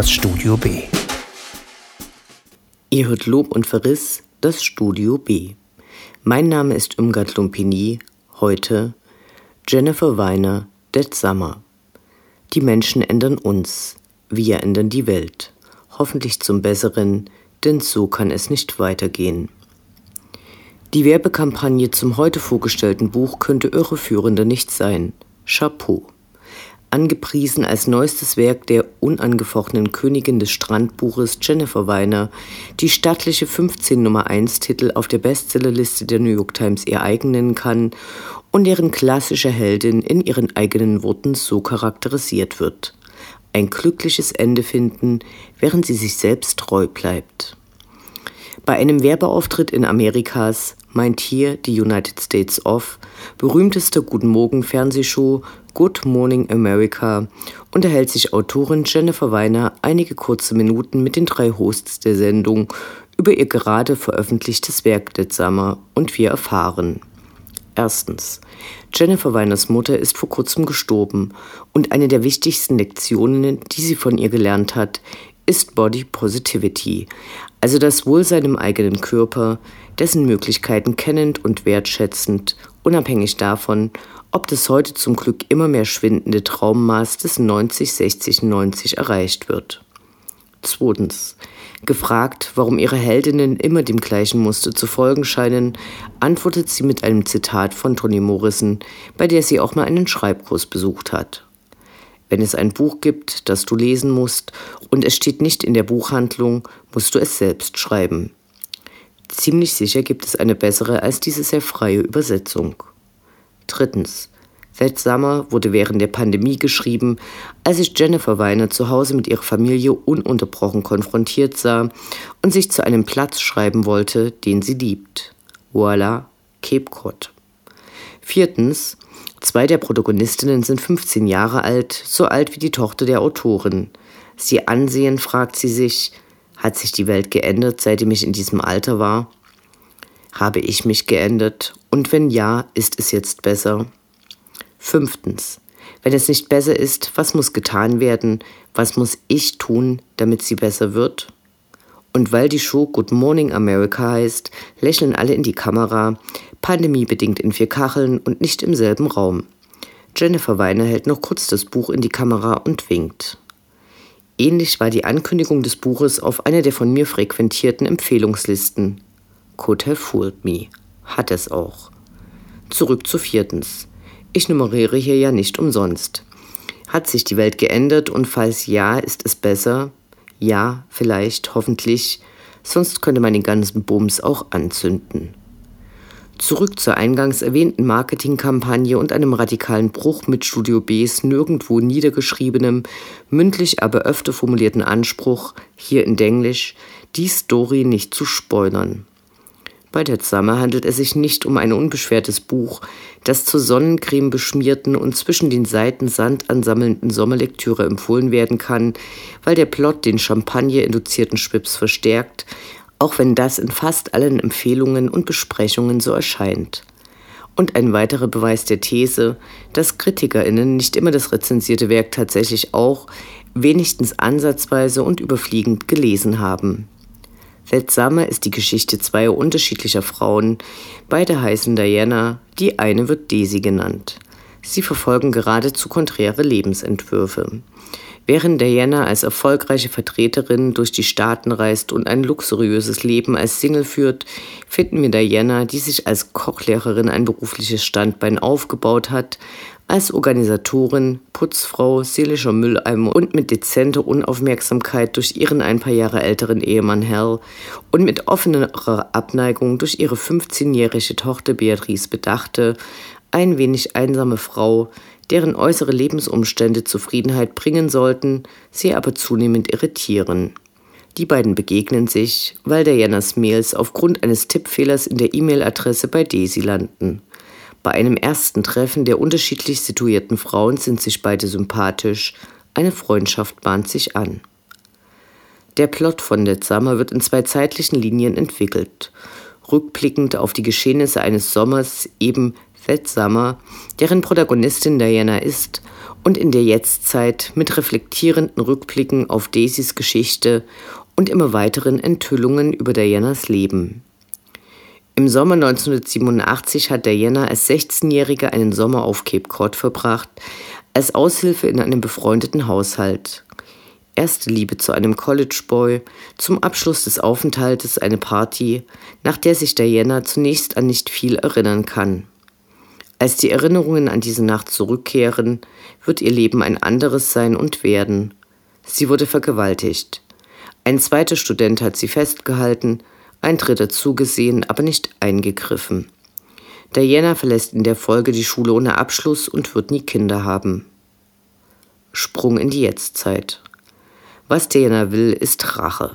das Studio B. Ihr hört Lob und Verriss, das Studio B. Mein Name ist Umgard Lumpini, heute Jennifer Weiner, Dead Summer. Die Menschen ändern uns, wir ändern die Welt. Hoffentlich zum Besseren, denn so kann es nicht weitergehen. Die Werbekampagne zum heute vorgestellten Buch könnte irreführender nicht sein. Chapeau angepriesen als neuestes Werk der unangefochtenen Königin des Strandbuches Jennifer Weiner, die stattliche 15 Nummer 1 Titel auf der Bestsellerliste der New York Times ihr eigen nennen kann und deren klassische Heldin in ihren eigenen Worten so charakterisiert wird. Ein glückliches Ende finden, während sie sich selbst treu bleibt. Bei einem Werbeauftritt in Amerikas meint hier die United States of berühmteste Guten Morgen Fernsehshow Good Morning America unterhält sich Autorin Jennifer Weiner einige kurze Minuten mit den drei Hosts der Sendung über ihr gerade veröffentlichtes Werk Summer und wir erfahren. Erstens. Jennifer Weiners Mutter ist vor kurzem gestorben und eine der wichtigsten Lektionen, die sie von ihr gelernt hat, ist Body Positivity, also das Wohlsein im eigenen Körper, dessen Möglichkeiten kennend und wertschätzend, unabhängig davon, ob das heute zum Glück immer mehr schwindende Traummaß des 90-60-90 erreicht wird. Zweitens. Gefragt, warum ihre Heldinnen immer dem gleichen Muster zu folgen scheinen, antwortet sie mit einem Zitat von Toni Morrison, bei der sie auch mal einen Schreibkurs besucht hat. Wenn es ein Buch gibt, das du lesen musst und es steht nicht in der Buchhandlung, musst du es selbst schreiben. Ziemlich sicher gibt es eine bessere als diese sehr freie Übersetzung. Drittens. That Summer wurde während der Pandemie geschrieben, als sich Jennifer Weiner zu Hause mit ihrer Familie ununterbrochen konfrontiert sah und sich zu einem Platz schreiben wollte, den sie liebt. Voila, Cape Cod. Viertens. Zwei der Protagonistinnen sind 15 Jahre alt, so alt wie die Tochter der Autorin. Sie ansehen, fragt sie sich, hat sich die Welt geändert, seitdem ich in diesem Alter war? Habe ich mich geändert? Und wenn ja, ist es jetzt besser? Fünftens. Wenn es nicht besser ist, was muss getan werden? Was muss ich tun, damit sie besser wird? Und weil die Show Good Morning America heißt, lächeln alle in die Kamera, pandemiebedingt in vier Kacheln und nicht im selben Raum. Jennifer Weiner hält noch kurz das Buch in die Kamera und winkt. Ähnlich war die Ankündigung des Buches auf einer der von mir frequentierten Empfehlungslisten. Could have fooled me. Hat es auch. Zurück zu viertens. Ich nummeriere hier ja nicht umsonst. Hat sich die Welt geändert und falls ja, ist es besser? Ja, vielleicht, hoffentlich. Sonst könnte man den ganzen Bums auch anzünden. Zurück zur eingangs erwähnten Marketingkampagne und einem radikalen Bruch mit Studio Bs nirgendwo niedergeschriebenem, mündlich aber öfter formulierten Anspruch, hier in Denglisch, die Story nicht zu spoilern. Bei der Summer handelt es sich nicht um ein unbeschwertes Buch, das zur Sonnencreme beschmierten und zwischen den Seiten Sand ansammelnden Sommerlektüre empfohlen werden kann, weil der Plot den Champagner-induzierten Schwips verstärkt, auch wenn das in fast allen Empfehlungen und Besprechungen so erscheint. Und ein weiterer Beweis der These, dass KritikerInnen nicht immer das rezensierte Werk tatsächlich auch, wenigstens ansatzweise und überfliegend gelesen haben. Seltsamer ist die Geschichte zweier unterschiedlicher Frauen. Beide heißen Diana, die eine wird Daisy genannt. Sie verfolgen geradezu konträre Lebensentwürfe. Während Diana als erfolgreiche Vertreterin durch die Staaten reist und ein luxuriöses Leben als Single führt, finden wir Diana, die sich als Kochlehrerin ein berufliches Standbein aufgebaut hat, als Organisatorin, Putzfrau, seelischer Mülleimer und mit dezenter Unaufmerksamkeit durch ihren ein paar Jahre älteren Ehemann Hal und mit offenerer Abneigung durch ihre 15-jährige Tochter Beatrice bedachte, ein wenig einsame Frau, deren äußere Lebensumstände Zufriedenheit bringen sollten, sie aber zunehmend irritieren. Die beiden begegnen sich, weil Dianas Mails aufgrund eines Tippfehlers in der E-Mail-Adresse bei Daisy landen. Bei einem ersten Treffen der unterschiedlich situierten Frauen sind sich beide sympathisch, eine Freundschaft bahnt sich an. Der Plot von The Summer wird in zwei zeitlichen Linien entwickelt. Rückblickend auf die Geschehnisse eines Sommers, eben That Summer, deren Protagonistin Diana ist und in der Jetztzeit mit reflektierenden Rückblicken auf Daisys Geschichte und immer weiteren Enthüllungen über Dianas Leben. Im Sommer 1987 hat Diana als 16-Jährige einen Sommer auf Cape Cod verbracht, als Aushilfe in einem befreundeten Haushalt. Erste Liebe zu einem College Boy, zum Abschluss des Aufenthaltes eine Party, nach der sich Diana zunächst an nicht viel erinnern kann. Als die Erinnerungen an diese Nacht zurückkehren, wird ihr Leben ein anderes sein und werden. Sie wurde vergewaltigt. Ein zweiter Student hat sie festgehalten, ein dritter zugesehen, aber nicht eingegriffen. Diana verlässt in der Folge die Schule ohne Abschluss und wird nie Kinder haben. Sprung in die Jetztzeit. Was Diana will, ist Rache.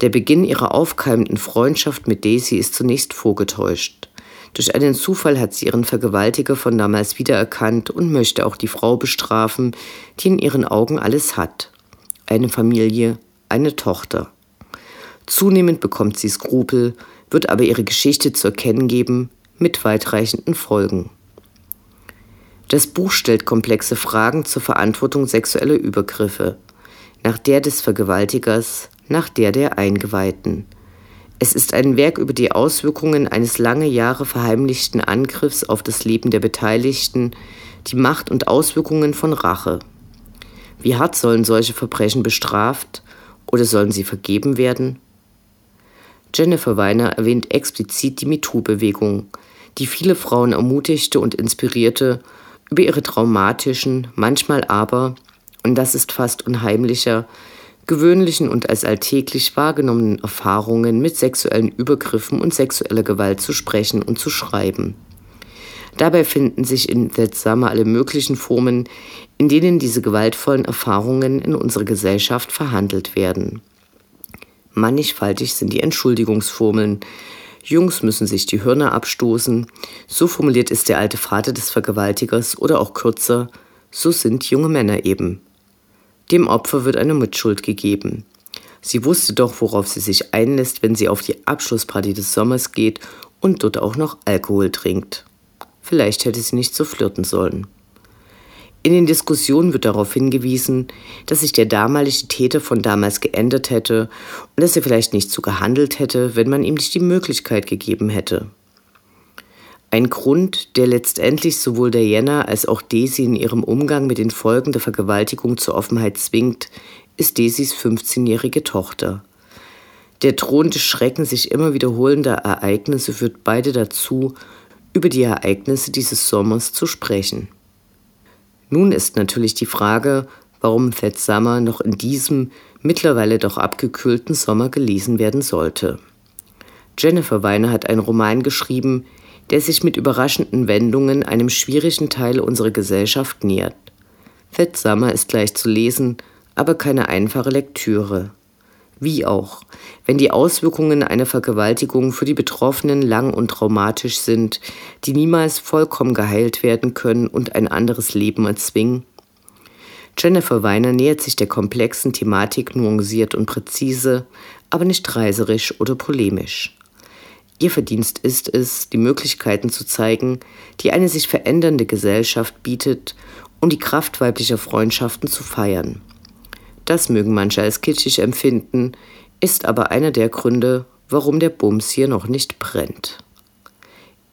Der Beginn ihrer aufkeimenden Freundschaft mit Daisy ist zunächst vorgetäuscht. Durch einen Zufall hat sie ihren Vergewaltiger von damals wiedererkannt und möchte auch die Frau bestrafen, die in ihren Augen alles hat. Eine Familie, eine Tochter. Zunehmend bekommt sie Skrupel, wird aber ihre Geschichte zu erkennen geben, mit weitreichenden Folgen. Das Buch stellt komplexe Fragen zur Verantwortung sexueller Übergriffe, nach der des Vergewaltigers, nach der der Eingeweihten – es ist ein Werk über die Auswirkungen eines lange Jahre verheimlichten Angriffs auf das Leben der Beteiligten, die Macht und Auswirkungen von Rache. Wie hart sollen solche Verbrechen bestraft oder sollen sie vergeben werden? Jennifer Weiner erwähnt explizit die MeToo-Bewegung, die viele Frauen ermutigte und inspirierte, über ihre traumatischen, manchmal aber, und das ist fast unheimlicher, gewöhnlichen und als alltäglich wahrgenommenen Erfahrungen mit sexuellen Übergriffen und sexueller Gewalt zu sprechen und zu schreiben. Dabei finden sich in That Summer alle möglichen Formen, in denen diese gewaltvollen Erfahrungen in unserer Gesellschaft verhandelt werden. Mannigfaltig sind die Entschuldigungsformeln. Jungs müssen sich die Hörner abstoßen, so formuliert ist der alte Vater des Vergewaltigers oder auch kürzer, so sind junge Männer eben. Dem Opfer wird eine Mitschuld gegeben. Sie wusste doch, worauf sie sich einlässt, wenn sie auf die Abschlussparty des Sommers geht und dort auch noch Alkohol trinkt. Vielleicht hätte sie nicht so flirten sollen. In den Diskussionen wird darauf hingewiesen, dass sich der damalige Täter von damals geändert hätte und dass er vielleicht nicht so gehandelt hätte, wenn man ihm nicht die Möglichkeit gegeben hätte. Ein Grund, der letztendlich sowohl Diana als auch Daisy in ihrem Umgang mit den Folgen der Vergewaltigung zur Offenheit zwingt, ist Daisys 15-jährige Tochter. Der drohende Schrecken sich immer wiederholender Ereignisse führt beide dazu, über die Ereignisse dieses Sommers zu sprechen. Nun ist natürlich die Frage, warum Fat Summer noch in diesem mittlerweile doch abgekühlten Sommer gelesen werden sollte. Jennifer Weiner hat einen Roman geschrieben, der sich mit überraschenden Wendungen einem schwierigen Teil unserer Gesellschaft nähert. Fett Summer ist leicht zu lesen, aber keine einfache Lektüre. Wie auch, wenn die Auswirkungen einer Vergewaltigung für die Betroffenen lang und traumatisch sind, die niemals vollkommen geheilt werden können und ein anderes Leben erzwingen. Jennifer Weiner nähert sich der komplexen Thematik nuanciert und präzise, aber nicht reiserisch oder polemisch. Ihr Verdienst ist es, die Möglichkeiten zu zeigen, die eine sich verändernde Gesellschaft bietet, um die Kraft weiblicher Freundschaften zu feiern. Das mögen manche als kitschig empfinden, ist aber einer der Gründe, warum der Bums hier noch nicht brennt.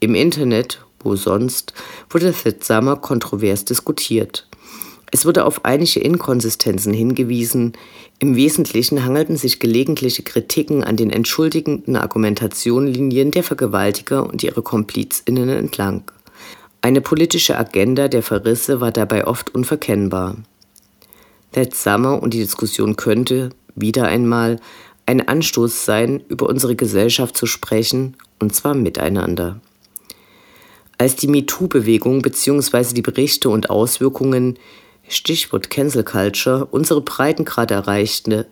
Im Internet, wo sonst, wurde Summer kontrovers diskutiert. Es wurde auf einige Inkonsistenzen hingewiesen. Im Wesentlichen hangelten sich gelegentliche Kritiken an den entschuldigenden Argumentationlinien der Vergewaltiger und ihre KomplizInnen entlang. Eine politische Agenda der Verrisse war dabei oft unverkennbar. Summer und die Diskussion könnte, wieder einmal, ein Anstoß sein, über unsere Gesellschaft zu sprechen, und zwar miteinander. Als die MeToo-Bewegung bzw. die Berichte und Auswirkungen Stichwort Cancel Culture, unsere Breitengrad erreichte,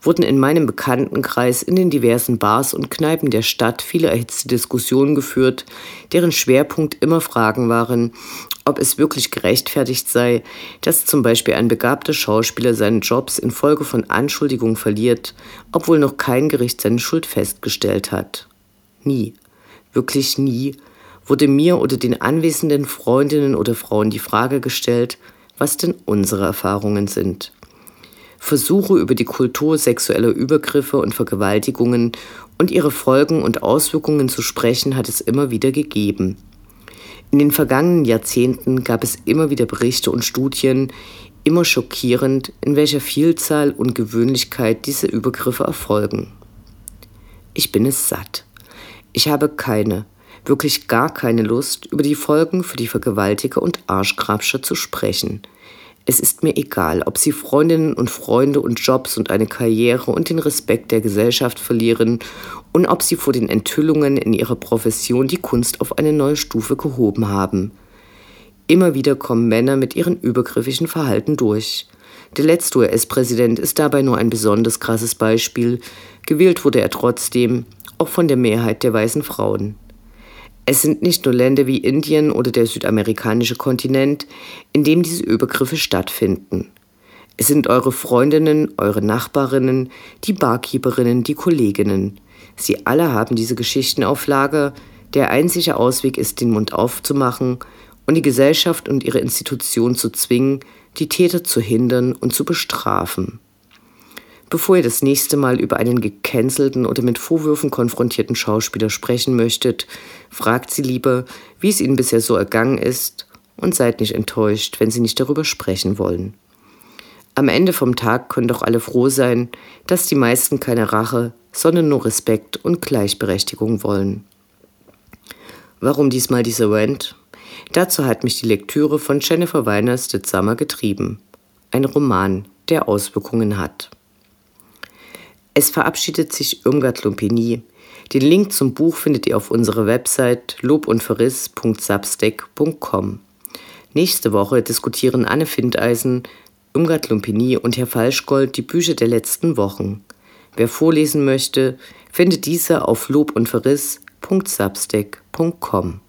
wurden in meinem Bekanntenkreis in den diversen Bars und Kneipen der Stadt viele erhitzte Diskussionen geführt, deren Schwerpunkt immer Fragen waren, ob es wirklich gerechtfertigt sei, dass zum Beispiel ein begabter Schauspieler seinen Jobs infolge von Anschuldigungen verliert, obwohl noch kein Gericht seine Schuld festgestellt hat. Nie, wirklich nie wurde mir oder den anwesenden Freundinnen oder Frauen die Frage gestellt, was denn unsere Erfahrungen sind. Versuche über die Kultur sexueller Übergriffe und Vergewaltigungen und ihre Folgen und Auswirkungen zu sprechen, hat es immer wieder gegeben. In den vergangenen Jahrzehnten gab es immer wieder Berichte und Studien, immer schockierend, in welcher Vielzahl und Gewöhnlichkeit diese Übergriffe erfolgen. Ich bin es satt. Ich habe keine, wirklich gar keine Lust, über die Folgen für die Vergewaltiger und Arschgrabscher zu sprechen. Es ist mir egal, ob sie Freundinnen und Freunde und Jobs und eine Karriere und den Respekt der Gesellschaft verlieren und ob sie vor den Enthüllungen in ihrer Profession die Kunst auf eine neue Stufe gehoben haben. Immer wieder kommen Männer mit ihrem übergriffigen Verhalten durch. Der letzte US-Präsident ist dabei nur ein besonders krasses Beispiel. Gewählt wurde er trotzdem, auch von der Mehrheit der weißen Frauen. Es sind nicht nur Länder wie Indien oder der südamerikanische Kontinent, in dem diese Übergriffe stattfinden. Es sind eure Freundinnen, eure Nachbarinnen, die Barkeeperinnen, die Kolleginnen. Sie alle haben diese Geschichten auf Lager. Der einzige Ausweg ist, den Mund aufzumachen und die Gesellschaft und ihre Institutionen zu zwingen, die Täter zu hindern und zu bestrafen. Bevor ihr das nächste Mal über einen gecancelten oder mit Vorwürfen konfrontierten Schauspieler sprechen möchtet, fragt sie lieber, wie es ihnen bisher so ergangen ist und seid nicht enttäuscht, wenn sie nicht darüber sprechen wollen. Am Ende vom Tag können doch alle froh sein, dass die meisten keine Rache, sondern nur Respekt und Gleichberechtigung wollen. Warum diesmal dieser Rant? Dazu hat mich die Lektüre von Jennifer Weiners The Summer getrieben. Ein Roman, der Auswirkungen hat. Es verabschiedet sich Irmgard Lumpini. Den Link zum Buch findet ihr auf unserer Website lobundverriss.substack.com. Nächste Woche diskutieren Anne Findeisen, Irmgard Lumpini und Herr Falschgold die Bücher der letzten Wochen. Wer vorlesen möchte, findet diese auf lobundverriss.substack.com.